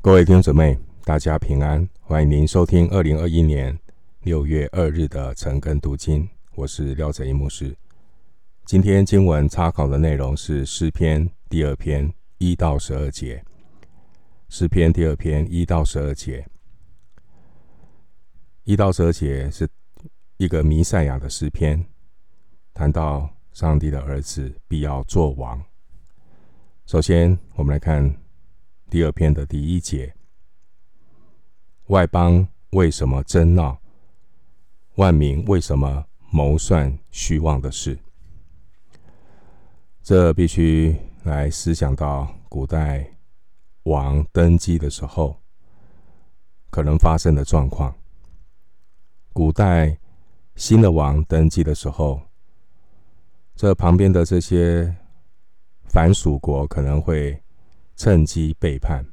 各位弟兄姊妹，大家平安！欢迎您收听二零二一年六月二日的晨更读经，我是廖哲一牧师。今天经文参考的内容是诗篇第二篇一到十二节。诗篇第二篇一到十二节，一到十二节是一个弥赛亚的诗篇，谈到上帝的儿子必要作王。首先，我们来看。第二篇的第一节，外邦为什么争闹？万民为什么谋算虚妄的事？这必须来思想到古代王登基的时候可能发生的状况。古代新的王登基的时候，这旁边的这些凡属国可能会。趁机背叛。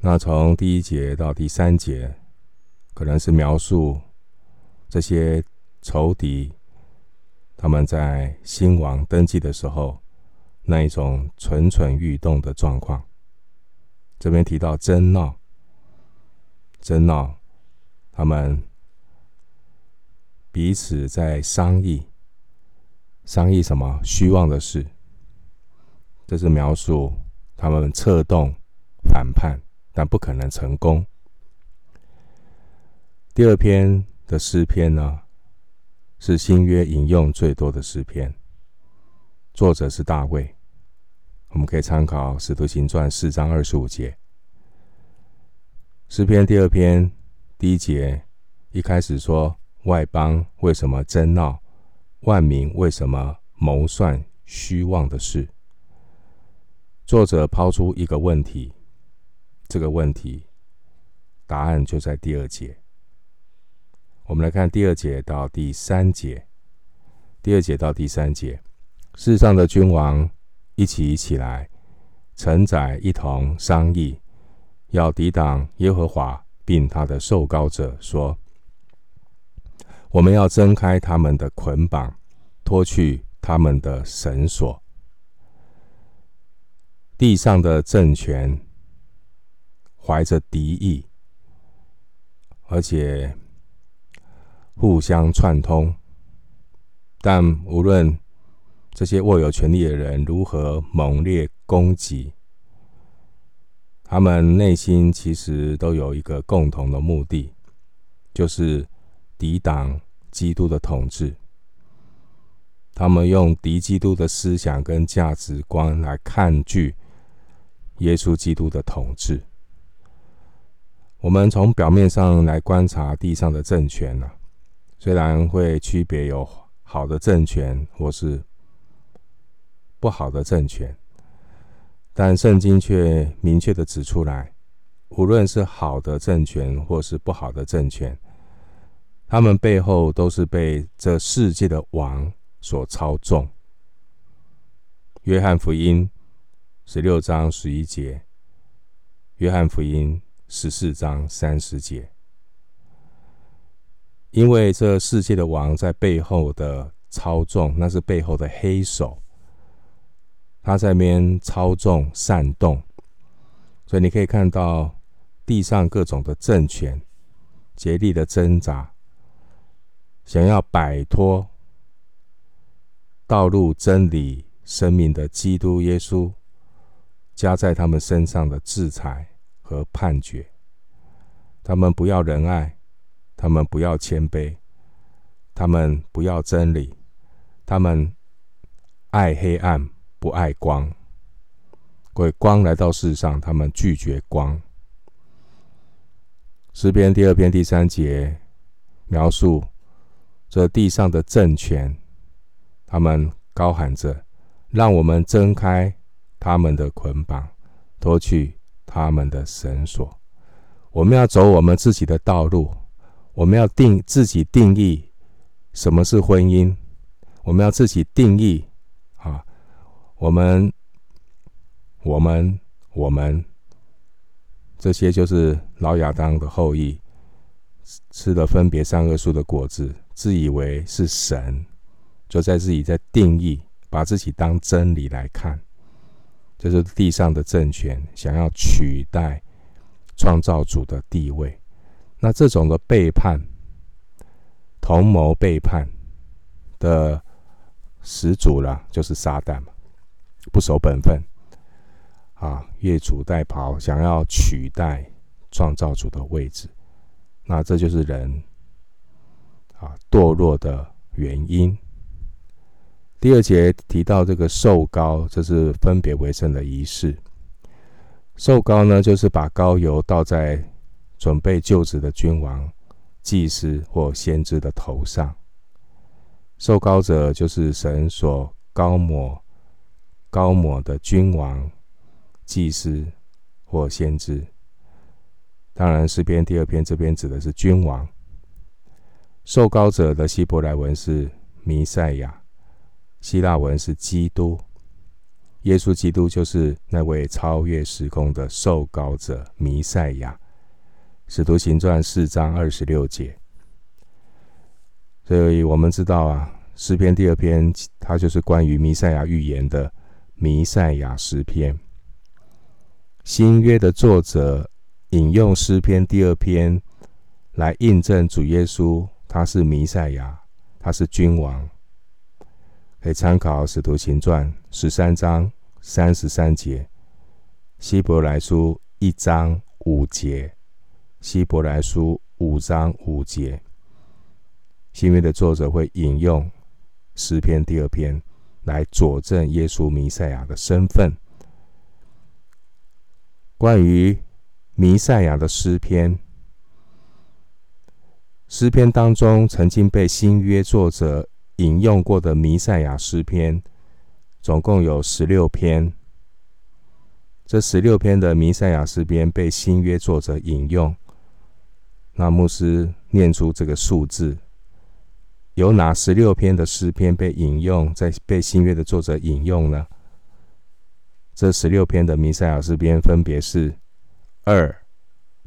那从第一节到第三节，可能是描述这些仇敌他们在新王登基的时候那一种蠢蠢欲动的状况。这边提到争闹，争闹，他们彼此在商议，商议什么虚妄的事。这是描述他们策动反叛，但不可能成功。第二篇的诗篇呢，是新约引用最多的诗篇，作者是大卫。我们可以参考《使徒行传》四章二十五节。诗篇第二篇第一节一开始说：“外邦为什么争闹？万民为什么谋算虚妄的事？”作者抛出一个问题，这个问题答案就在第二节。我们来看第二节到第三节。第二节到第三节，世上的君王一起起来，臣宰一同商议，要抵挡耶和华，并他的受膏者，说：我们要挣开他们的捆绑，脱去他们的绳索。地上的政权怀着敌意，而且互相串通。但无论这些握有权力的人如何猛烈攻击，他们内心其实都有一个共同的目的，就是抵挡基督的统治。他们用敌基督的思想跟价值观来抗拒。耶稣基督的统治，我们从表面上来观察地上的政权呢，虽然会区别有好的政权或是不好的政权，但圣经却明确的指出来，无论是好的政权或是不好的政权，他们背后都是被这世界的王所操纵。约翰福音。十六章十一节，约翰福音十四章三十节，因为这世界的王在背后的操纵，那是背后的黑手，他在那边操纵煽动，所以你可以看到地上各种的政权竭力的挣扎，想要摆脱道路真理生命的基督耶稣。加在他们身上的制裁和判决，他们不要仁爱，他们不要谦卑，他们不要真理，他们爱黑暗，不爱光。鬼光来到世上，他们拒绝光。诗篇第二篇第三节描述这地上的政权，他们高喊着：“让我们睁开。”他们的捆绑，脱去他们的绳索。我们要走我们自己的道路，我们要定自己定义什么是婚姻，我们要自己定义啊，我们、我们、我们，这些就是老亚当的后裔，吃了分别善恶树的果子，自以为是神，就在自己在定义，把自己当真理来看。就是地上的政权想要取代创造主的地位。那这种的背叛、同谋背叛的始祖了，就是撒旦嘛，不守本分啊，越俎代庖，想要取代创造主的位置。那这就是人啊堕落的原因。第二节提到这个受膏，这是分别为圣的仪式。受膏呢，就是把膏油倒在准备就职的君王、祭司或先知的头上。受膏者就是神所膏抹、膏抹的君王、祭司或先知。当然，诗篇第二篇这边指的是君王。受膏者的希伯来文是弥赛亚。希腊文是基督，耶稣基督就是那位超越时空的受膏者弥赛亚。使徒行传四章二十六节，所以我们知道啊，诗篇第二篇它就是关于弥赛亚预言的弥赛亚诗篇。新约的作者引用诗篇第二篇来印证主耶稣他是弥赛亚，他是君王。可以参考《使徒行传》十三章三十三节，《希伯来书》一章五节，《希伯来书》五章五节。新约的作者会引用诗篇第二篇来佐证耶稣弥赛亚的身份。关于弥赛亚的诗篇，诗篇当中曾经被新约作者。引用过的弥赛亚诗篇总共有十六篇。这十六篇的弥赛亚诗篇被新约作者引用。那牧师念出这个数字，有哪十六篇的诗篇被引用，在被新约的作者引用呢？这十六篇的弥赛亚诗篇分别是二、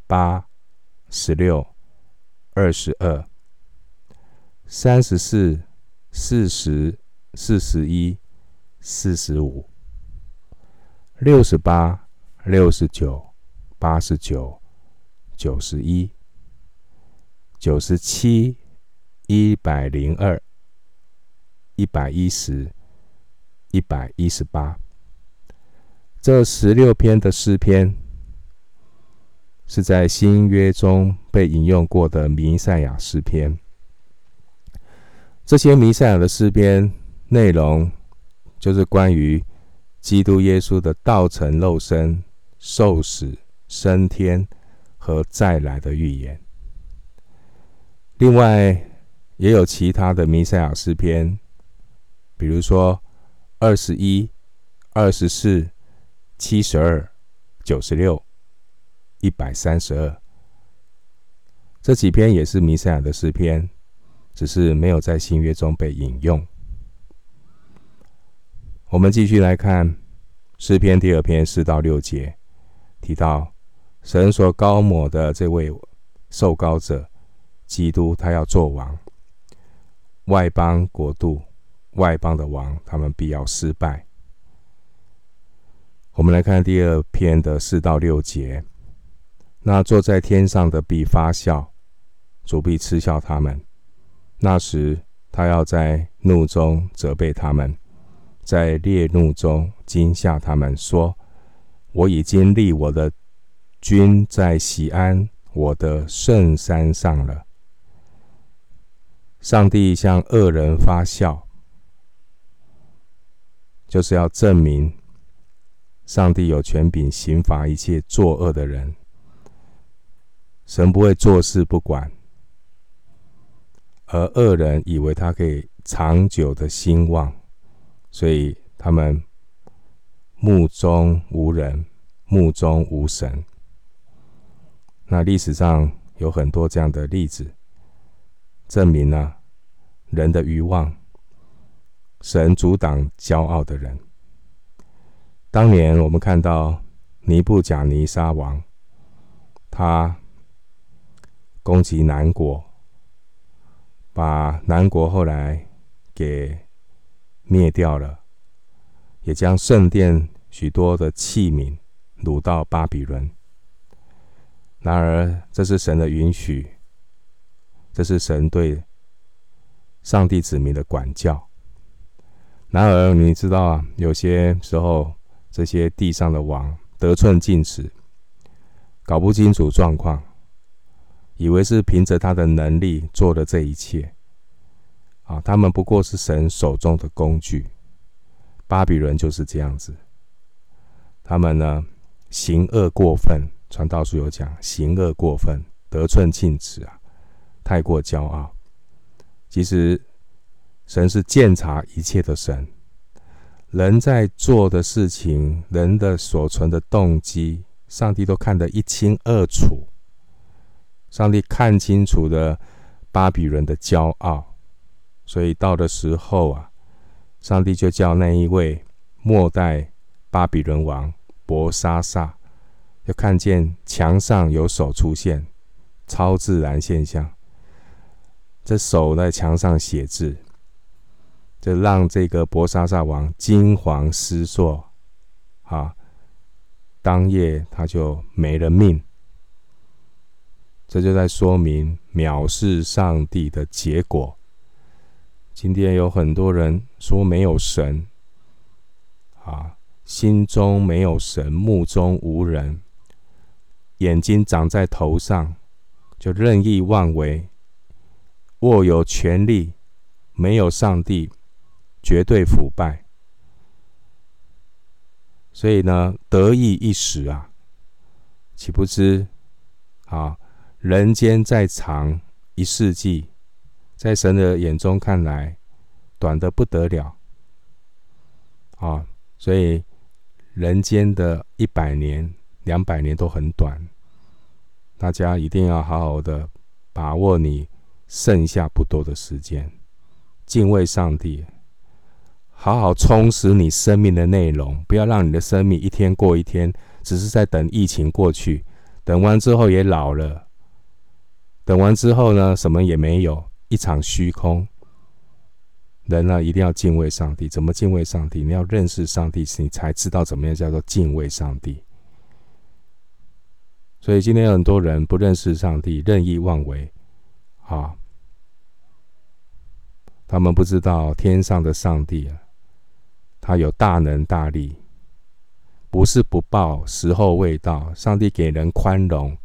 八、十六、二十二、三十四。四十、四十一、四十五、六十八、六十九、八十九、九十一、九十七、一百零二、一百一十、一百一十八。这十六篇的诗篇是在新约中被引用过的弥赛亚诗篇。这些弥赛亚的诗篇内容，就是关于基督耶稣的道成肉身、受死、升天和再来的预言。另外，也有其他的弥赛亚诗篇，比如说二十一、二十四、七十二、九十六、一百三十二，这几篇也是弥赛亚的诗篇。只是没有在新约中被引用。我们继续来看诗篇第二篇四到六节，提到神所高抹的这位受膏者基督，他要做王，外邦国度、外邦的王，他们必要失败。我们来看第二篇的四到六节，那坐在天上的必发笑，主必嗤笑他们。那时，他要在怒中责备他们，在烈怒中惊吓他们，说：“我已经立我的君在喜安，我的圣山上了。”上帝向恶人发笑，就是要证明上帝有权柄刑罚一切作恶的人。神不会坐视不管。而恶人以为他可以长久的兴旺，所以他们目中无人，目中无神。那历史上有很多这样的例子，证明了、人的欲望，神阻挡骄傲的人。当年我们看到尼布甲尼撒王，他攻击南国。把南国后来给灭掉了，也将圣殿许多的器皿掳到巴比伦。然而，这是神的允许，这是神对上帝子民的管教。然而，你知道啊，有些时候这些地上的王得寸进尺，搞不清楚状况，以为是凭着他的能力做的这一切。啊，他们不过是神手中的工具。巴比伦就是这样子，他们呢，行恶过分。传道书有讲，行恶过分，得寸进尺啊，太过骄傲。其实，神是鉴察一切的神，人在做的事情，人的所存的动机，上帝都看得一清二楚。上帝看清楚了巴比伦的骄傲，所以到的时候啊，上帝就叫那一位末代巴比伦王伯沙撒。就看见墙上有手出现，超自然现象。这手在墙上写字，这让这个伯沙撒王惊惶失措，啊，当夜他就没了命。这就在说明藐视上帝的结果。今天有很多人说没有神，啊，心中没有神，目中无人。眼睛长在头上，就任意妄为，握有权力，没有上帝，绝对腐败。所以呢，得意一时啊，岂不知啊，人间再长一世纪，在神的眼中看来，短得不得了。啊，所以人间的一百年。两百年都很短，大家一定要好好的把握你剩下不多的时间，敬畏上帝，好好充实你生命的内容，不要让你的生命一天过一天，只是在等疫情过去，等完之后也老了，等完之后呢，什么也没有，一场虚空。人呢，一定要敬畏上帝，怎么敬畏上帝？你要认识上帝，你才知道怎么样叫做敬畏上帝。所以今天很多人不认识上帝，任意妄为，啊，他们不知道天上的上帝啊，他有大能大力，不是不报，时候未到。上帝给人宽容，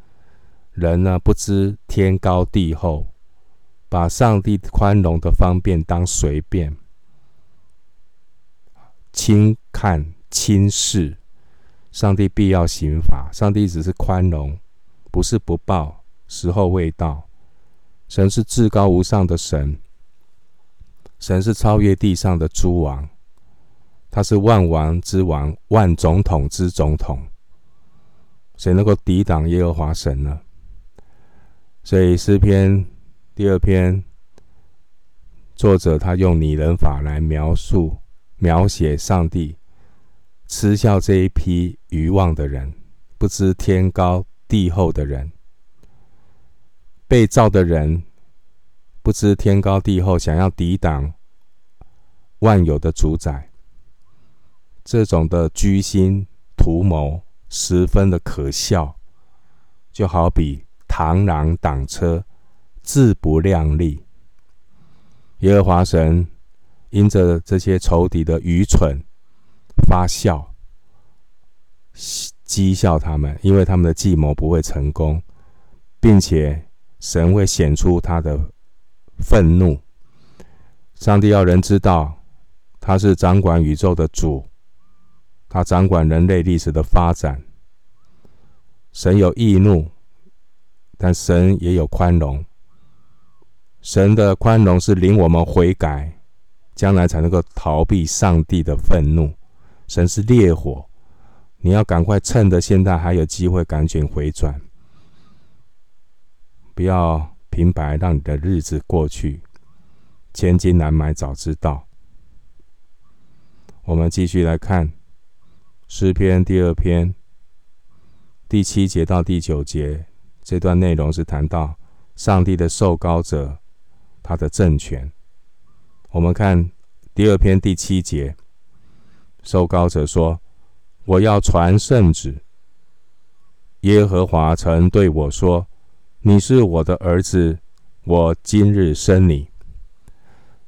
人呢不知天高地厚，把上帝宽容的方便当随便，轻看轻视。上帝必要刑罚，上帝只是宽容，不是不报，时候未到。神是至高无上的神，神是超越地上的诸王，他是万王之王，万总统之总统。谁能够抵挡耶和华神呢？所以诗篇第二篇，作者他用拟人法来描述、描写上帝。嗤笑这一批愚妄的人，不知天高地厚的人，被造的人不知天高地厚，想要抵挡万有的主宰，这种的居心图谋十分的可笑，就好比螳螂挡车，自不量力。耶和华神因着这些仇敌的愚蠢。发笑，讥笑他们，因为他们的计谋不会成功，并且神会显出他的愤怒。上帝要人知道，他是掌管宇宙的主，他掌管人类历史的发展。神有易怒，但神也有宽容。神的宽容是领我们悔改，将来才能够逃避上帝的愤怒。神是烈火，你要赶快趁着现在还有机会，赶紧回转，不要平白让你的日子过去，千金难买早知道。我们继续来看诗篇第二篇第七节到第九节，这段内容是谈到上帝的受膏者，他的政权。我们看第二篇第七节。受膏者说：“我要传圣旨。耶和华曾对我说：“你是我的儿子，我今日生你。”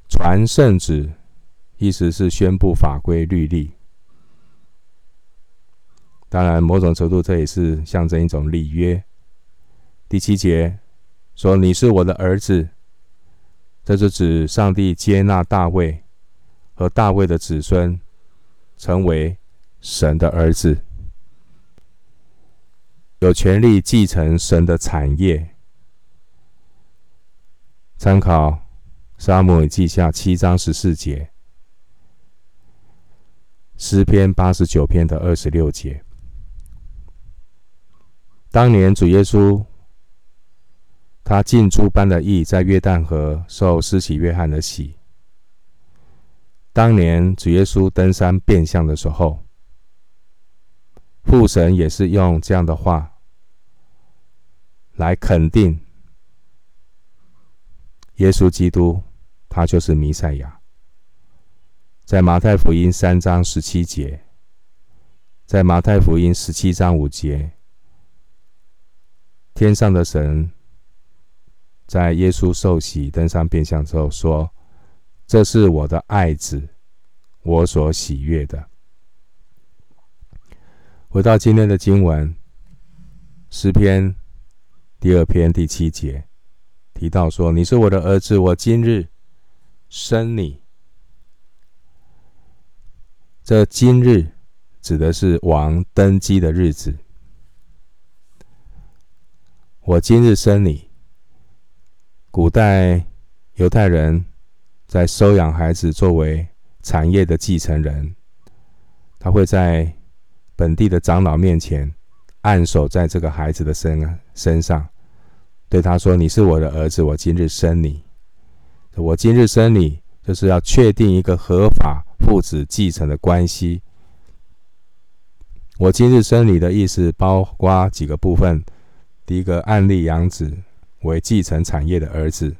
传圣旨，意思是宣布法规律例。当然，某种程度这也是象征一种立约。第七节说：“你是我的儿子。”这是指上帝接纳大卫和大卫的子孙成为神的儿子，有权利继承神的产业。参考。撒母耳记下七章十四节，诗篇八十九篇的二十六节。当年主耶稣，他尽诸般的意，在约旦河受施洗约翰的洗。当年主耶稣登山变相的时候，父神也是用这样的话来肯定耶稣基督。他就是弥赛亚，在马太福音三章十七节，在马太福音十七章五节，天上的神在耶稣受洗登上变相之后说：“这是我的爱子，我所喜悦的。”回到今天的经文，诗篇第二篇第七节提到说：“你是我的儿子，我今日。”生你，这今日指的是王登基的日子。我今日生你。古代犹太人在收养孩子作为产业的继承人，他会在本地的长老面前按手在这个孩子的身身上，对他说：“你是我的儿子，我今日生你。”我今日生你，就是要确定一个合法父子继承的关系。我今日生你的意思包括几个部分：第一个，案例养子为继承产业的儿子，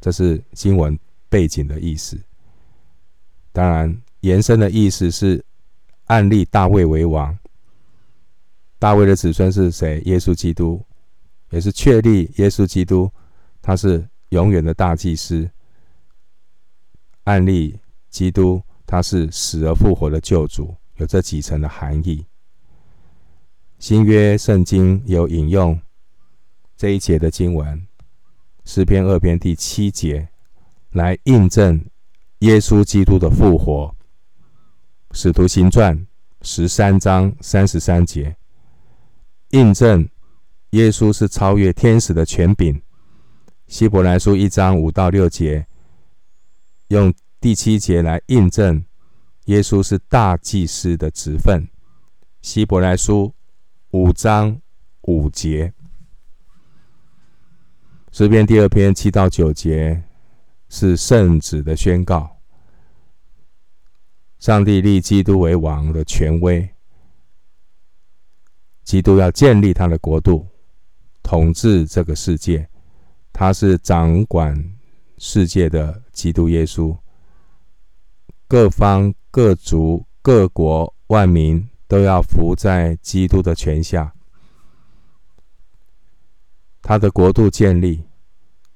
这是经文背景的意思。当然，延伸的意思是按立大卫为王。大卫的子孙是谁？耶稣基督，也是确立耶稣基督，他是。永远的大祭司，按立基督，他是死而复活的救主，有这几层的含义。新约圣经有引用这一节的经文，诗篇二篇第七节，来印证耶稣基督的复活。使徒行传十三章三十三节，印证耶稣是超越天使的权柄。希伯来书一章五到六节，用第七节来印证耶稣是大祭司的职分。希伯来书五章五节，诗篇第二篇七到九节是圣旨的宣告。上帝立基督为王的权威，基督要建立他的国度，统治这个世界。他是掌管世界的基督耶稣，各方各族各国万民都要服在基督的权下。他的国度建立，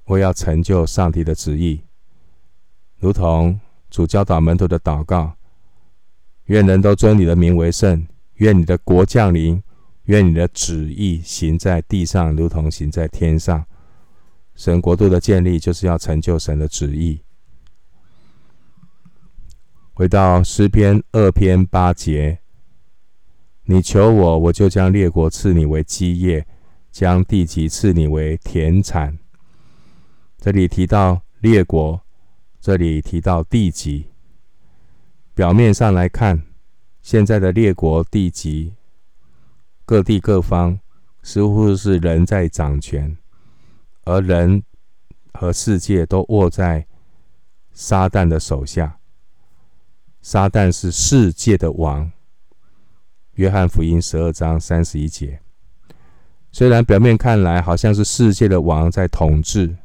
我要成就上帝的旨意，如同主教导门徒的祷告：愿人都尊你的名为圣，愿你的国降临，愿你的旨意行在地上，如同行在天上。神国度的建立，就是要成就神的旨意。回到诗篇二篇八节，你求我，我就将列国赐你为基业，将地级赐你为田产。这里提到列国，这里提到地级。表面上来看，现在的列国地级，各地各方，似乎是人在掌权。而人和世界都握在撒旦的手下。撒旦是世界的王。约翰福音十二章三十一节。虽然表面看来好像是世界的王在统治，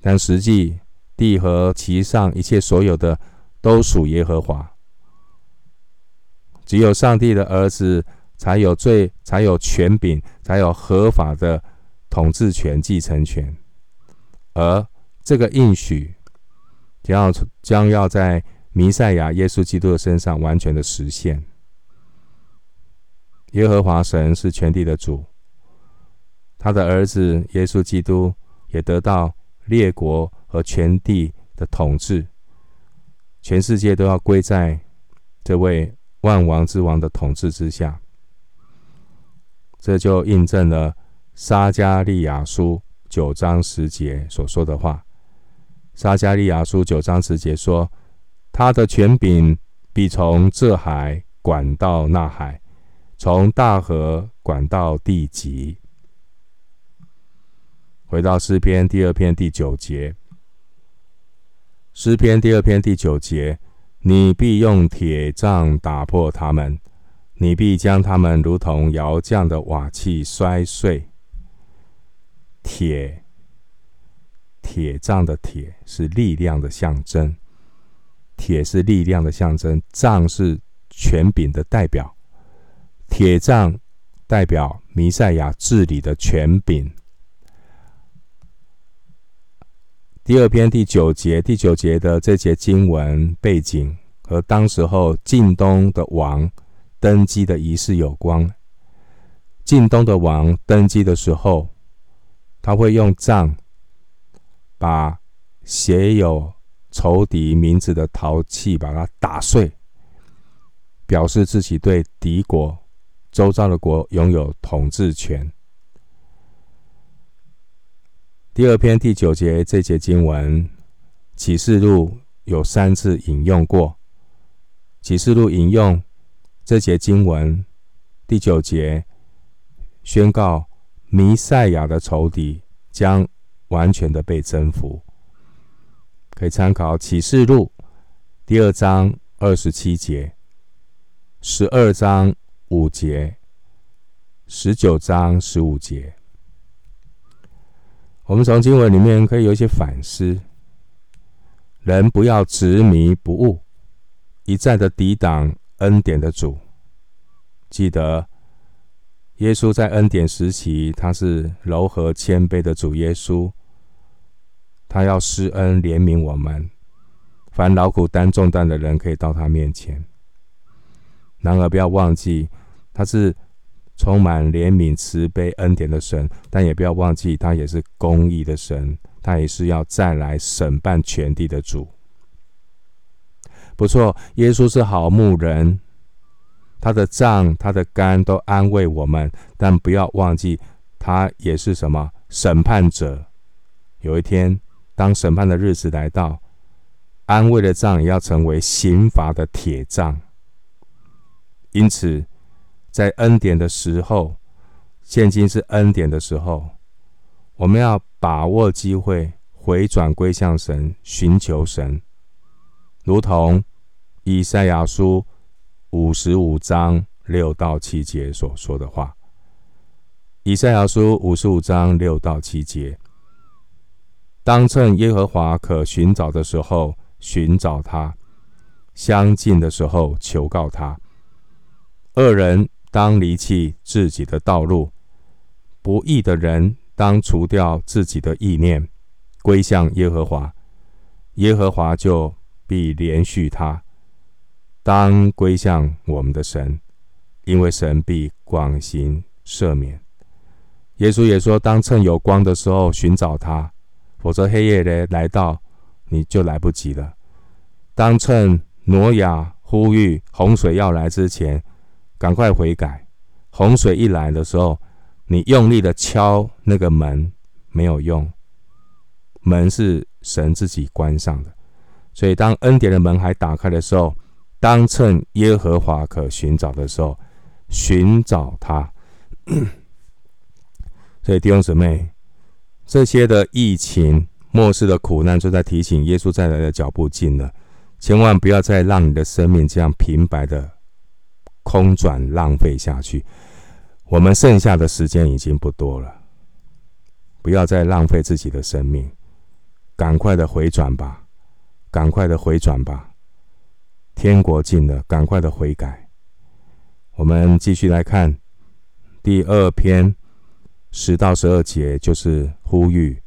但实际地和其上一切所有的都属耶和华。只有上帝的儿子才有最才有权柄，才有合法的统治权、继承权。而这个应许将要将要在弥赛亚耶稣基督的身上完全的实现。耶和华神是全地的主，他的儿子耶稣基督也得到列国和全地的统治，全世界都要归在这位万王之王的统治之下。这就印证了撒迦利亚书九章十节所说的话。撒迦利亚书九章十节说：“他的权柄必从这海管到那海。”从大河管到地极。回到诗篇第二篇第九节，诗篇第二篇第九节，你必用铁杖打破他们，你必将他们如同窑匠的瓦器摔碎。铁，铁杖的铁是力量的象征，铁是力量的象征，杖是权柄的代表。铁杖代表弥赛亚治理的权柄。第二篇第九节，第九节的这节经文背景和当时候晋东的王登基的仪式有关。晋东的王登基的时候，他会用杖把写有仇敌名字的陶器把它打碎，表示自己对敌国。周遭的国拥有统治权。第二篇第九节这节经文，启示录有三次引用过。启示录引用这节经文第九节，宣告弥赛亚的仇敌将完全的被征服。可以参考启示录第二章二十七节，十二章。五节，十九章十五节，我们从经文里面可以有一些反思：人不要执迷不悟，一再的抵挡恩典的主。记得，耶稣在恩典时期，他是柔和谦卑的主耶稣，他要施恩怜悯我们，凡劳苦担重担的人，可以到他面前。然而，不要忘记，他是充满怜悯、慈悲、恩典的神，但也不要忘记，他也是公义的神，他也是要再来审判全地的主。不错，耶稣是好牧人，他的杖、他的竿都安慰我们，但不要忘记，他也是什么审判者。有一天，当审判的日子来到，安慰的杖也要成为刑罚的铁杖。因此，在恩典的时候，现今是恩典的时候，我们要把握机会，回转归向神，寻求神，如同以赛亚书五十五章六到七节所说的话。以赛亚书五十五章六到七节：当趁耶和华可寻找的时候寻找他，相近的时候求告他。恶人当离弃自己的道路，不义的人当除掉自己的意念，归向耶和华，耶和华就必怜恤他。当归向我们的神，因为神必广行赦免。耶稣也说：当趁有光的时候寻找他，否则黑夜的来到，你就来不及了。当趁挪亚呼吁洪水要来之前。赶快悔改！洪水一来的时候，你用力的敲那个门没有用，门是神自己关上的。所以，当恩典的门还打开的时候，当趁耶和华可寻找的时候，寻找他。所以弟兄姊妹，这些的疫情、末世的苦难，就在提醒耶稣再来的脚步近了。千万不要再让你的生命这样平白的。空转浪费下去，我们剩下的时间已经不多了，不要再浪费自己的生命，赶快的回转吧，赶快的回转吧，天国近了，赶快的悔改，我们继续来看第二篇十到十二节，就是呼吁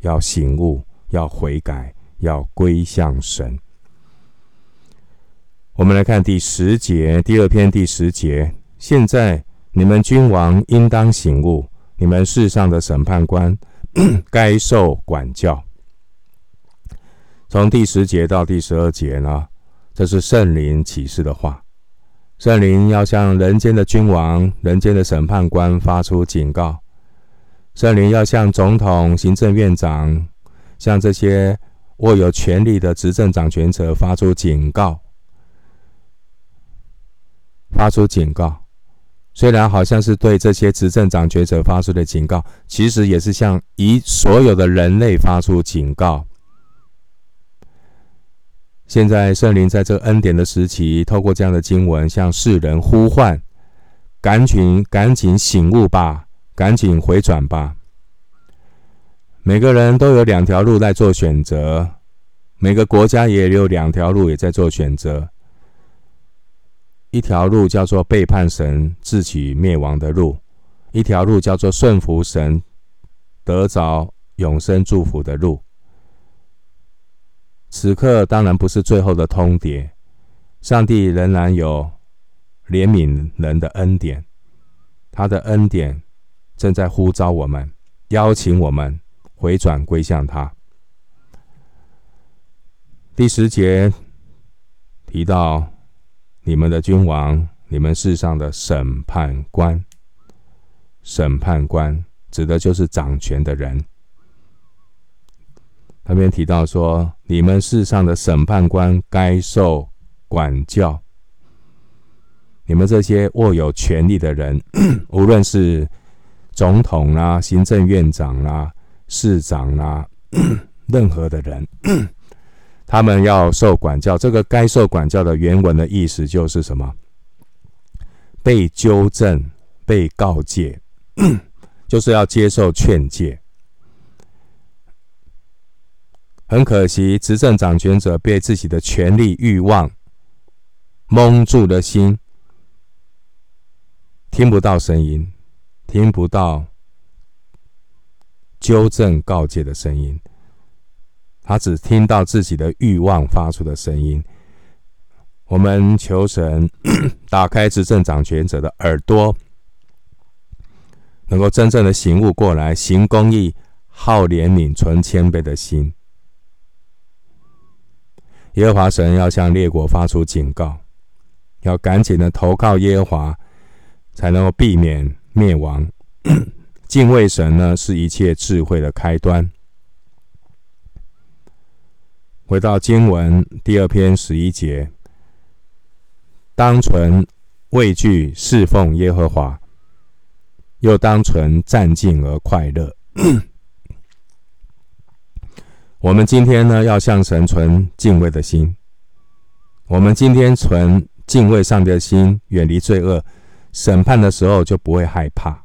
要醒悟、要悔改、要归向神。我们来看第十节，第二篇第十节。现在你们君王应当醒悟，你们世上的审判官 该受管教。从第十节到第十二节呢，这是圣灵启示的话。圣灵要向人间的君王、人间的审判官发出警告。圣灵要向总统、行政院长、向这些握有权力的执政掌权者发出警告。发出警告，虽然好像是对这些执政掌权者发出的警告，其实也是向以所有的人类发出警告。现在圣灵在这恩典的时期，透过这样的经文向世人呼唤：赶紧、赶紧醒悟吧，赶紧回转吧！每个人都有两条路在做选择，每个国家也有两条路也在做选择。一条路叫做背叛神、自取灭亡的路；一条路叫做顺服神、得着永生祝福的路。此刻当然不是最后的通牒，上帝仍然有怜悯人的恩典，他的恩典正在呼召我们，邀请我们回转归向他。第十节提到你们的君王，你们世上的审判官，审判官指的就是掌权的人。那边提到说，你们世上的审判官该受管教。你们这些握有权力的人，无论是总统啦、行政院长啦、市长啦，任何的人，他们要受管教。这个该受管教的原文的意思就是什么？被纠正、被告诫，就是要接受劝诫。很可惜，执政掌权者被自己的权力欲望蒙住了心，听不到声音，听不到纠正告诫的声音，他只听到自己的欲望发出的声音。我们求神 打开执政掌权者的耳朵，能够真正的醒悟过来，行公义、好怜悯、存谦卑的心。耶和华神要向列国发出警告，要赶紧的投靠耶和华，才能够避免灭亡。敬畏神呢，是一切智慧的开端。回到经文第二篇十一节，当存畏惧侍奉耶和华，又当存战兢而快乐。我们今天呢，要向神存敬畏的心。我们今天存敬畏上帝的心，远离罪恶，审判的时候就不会害怕。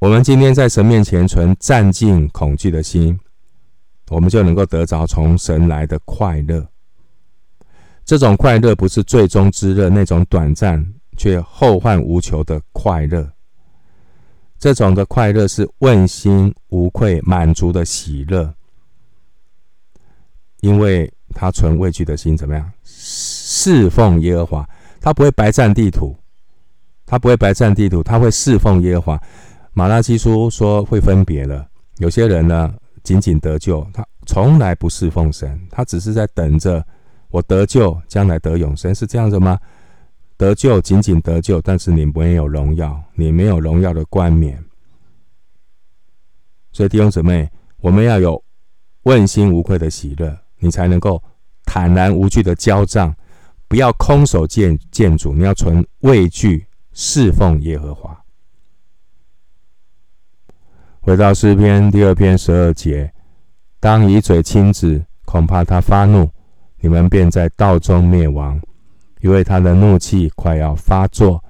我们今天在神面前存战兢恐惧的心，我们就能够得着从神来的快乐。这种快乐不是最终之乐，那种短暂却后患无穷的快乐。这种的快乐是问心无愧、满足的喜乐，因为他存畏惧的心，怎么样？侍奉耶和华，他不会白占地土，他不会白占地土，他会侍奉耶和华。马拉基书说会分别了，有些人呢，仅仅得救，他从来不侍奉神，他只是在等着我得救，将来得永生，是这样子吗？得救，仅仅得救，但是你没有荣耀，你没有荣耀的冠冕。所以弟兄姊妹，我们要有问心无愧的喜乐，你才能够坦然无惧的交账，不要空手见见主，你要存畏惧侍奉耶和华。回到诗篇第二篇十二节，当以嘴亲子，恐怕他发怒，你们便在道中灭亡。因为他的怒气快要发作，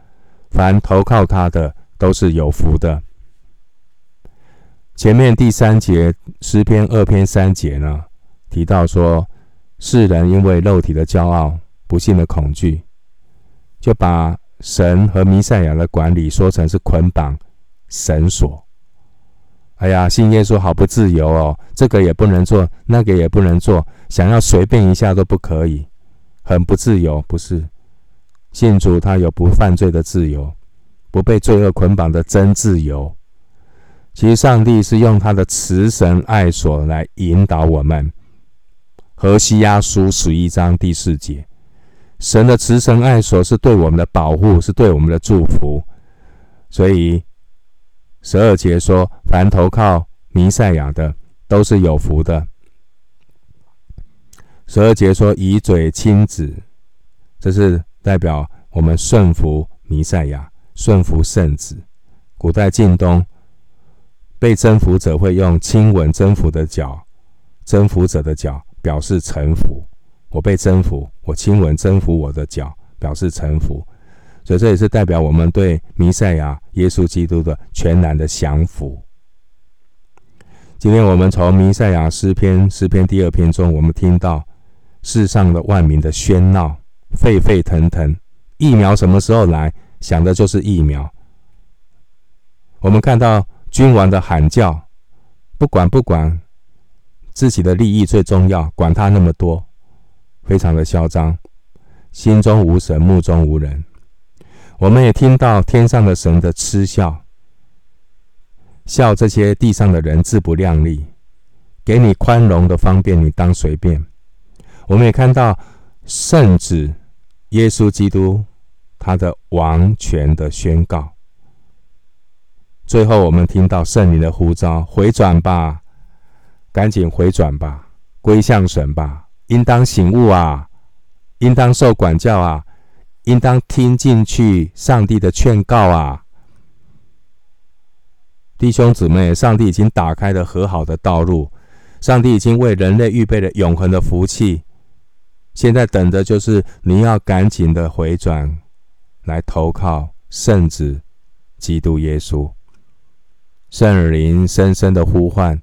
凡投靠他的都是有福的。前面第三节诗篇二篇三节呢，提到说，世人因为肉体的骄傲、不信的恐惧，就把神和弥赛亚的管理说成是捆绑绳索。哎呀，信耶稣好不自由哦，这个也不能做，那个也不能做，想要随便一下都不可以，很不自由，不是？信主他有不犯罪的自由，不被罪恶捆绑的真自由。其实上帝是用他的慈神爱所来引导我们。何西阿书十一章第四节，神的慈神爱所是对我们的保护，是对我们的祝福，所以。十二节说：“凡投靠弥赛亚的，都是有福的。”十二节说：“以嘴亲子，这是代表我们顺服弥赛亚，顺服圣子。古代近东被征服者会用亲吻征服的脚，征服者的脚表示臣服。我被征服，我亲吻征服我的脚，表示臣服。”所以这也是代表我们对弥赛亚耶稣基督的全然的降服。今天我们从弥赛亚诗篇诗篇第二篇中，我们听到世上的万民的喧闹，沸沸腾腾。疫苗什么时候来？想的就是疫苗。我们看到君王的喊叫，不管不管，自己的利益最重要，管他那么多，非常的嚣张，心中无神，目中无人。我们也听到天上的神的嗤笑，笑这些地上的人自不量力，给你宽容的方便，你当随便。我们也看到圣子耶稣基督他的王权的宣告。最后，我们听到圣灵的呼召：回转吧，赶紧回转吧，归向神吧，应当醒悟啊，应当受管教啊。应当听进去上帝的劝告啊，弟兄姊妹，上帝已经打开了和好的道路，上帝已经为人类预备了永恒的福气，现在等的就是你要赶紧的回转，来投靠圣子基督耶稣，圣灵深深的呼唤。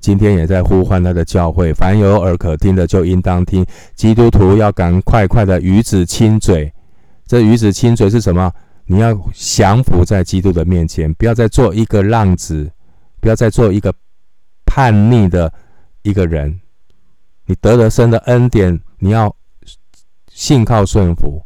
今天也在呼唤他的教会，凡有耳可听的，就应当听。基督徒要赶快快的与子亲嘴。这与子亲嘴是什么？你要降服在基督的面前，不要再做一个浪子，不要再做一个叛逆的一个人。你得了神的恩典，你要信靠顺服，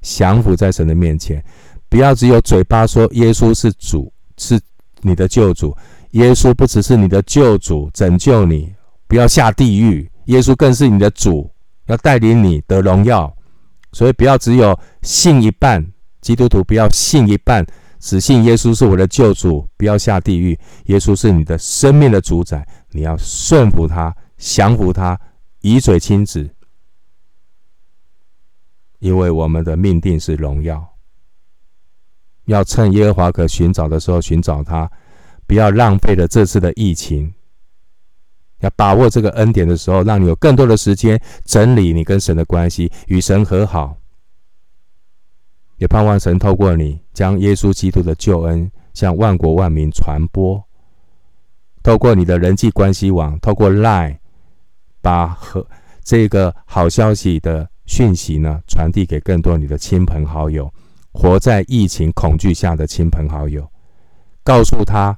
降服在神的面前，不要只有嘴巴说耶稣是主，是你的救主。耶稣不只是你的救主，拯救你，不要下地狱。耶稣更是你的主，要带领你得荣耀。所以不要只有信一半，基督徒不要信一半，只信耶稣是我的救主，不要下地狱。耶稣是你的生命的主宰，你要顺服他，降服他，以嘴亲子。因为我们的命定是荣耀，要趁耶和华可寻找的时候寻找他。不要浪费了这次的疫情，要把握这个恩典的时候，让你有更多的时间整理你跟神的关系，与神和好。也盼望神透过你，将耶稣基督的救恩向万国万民传播。透过你的人际关系网，透过 Line，把和这个好消息的讯息呢传递给更多你的亲朋好友，活在疫情恐惧下的亲朋好友，告诉他。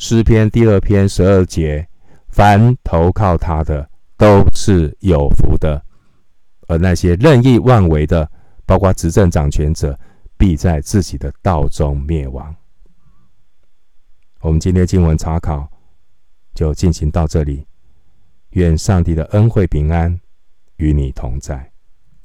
诗篇第二篇十二节：凡投靠他的，都是有福的；而那些任意妄为的，包括执政掌权者，必在自己的道中灭亡。我们今天经文查考就进行到这里。愿上帝的恩惠平安与你同在。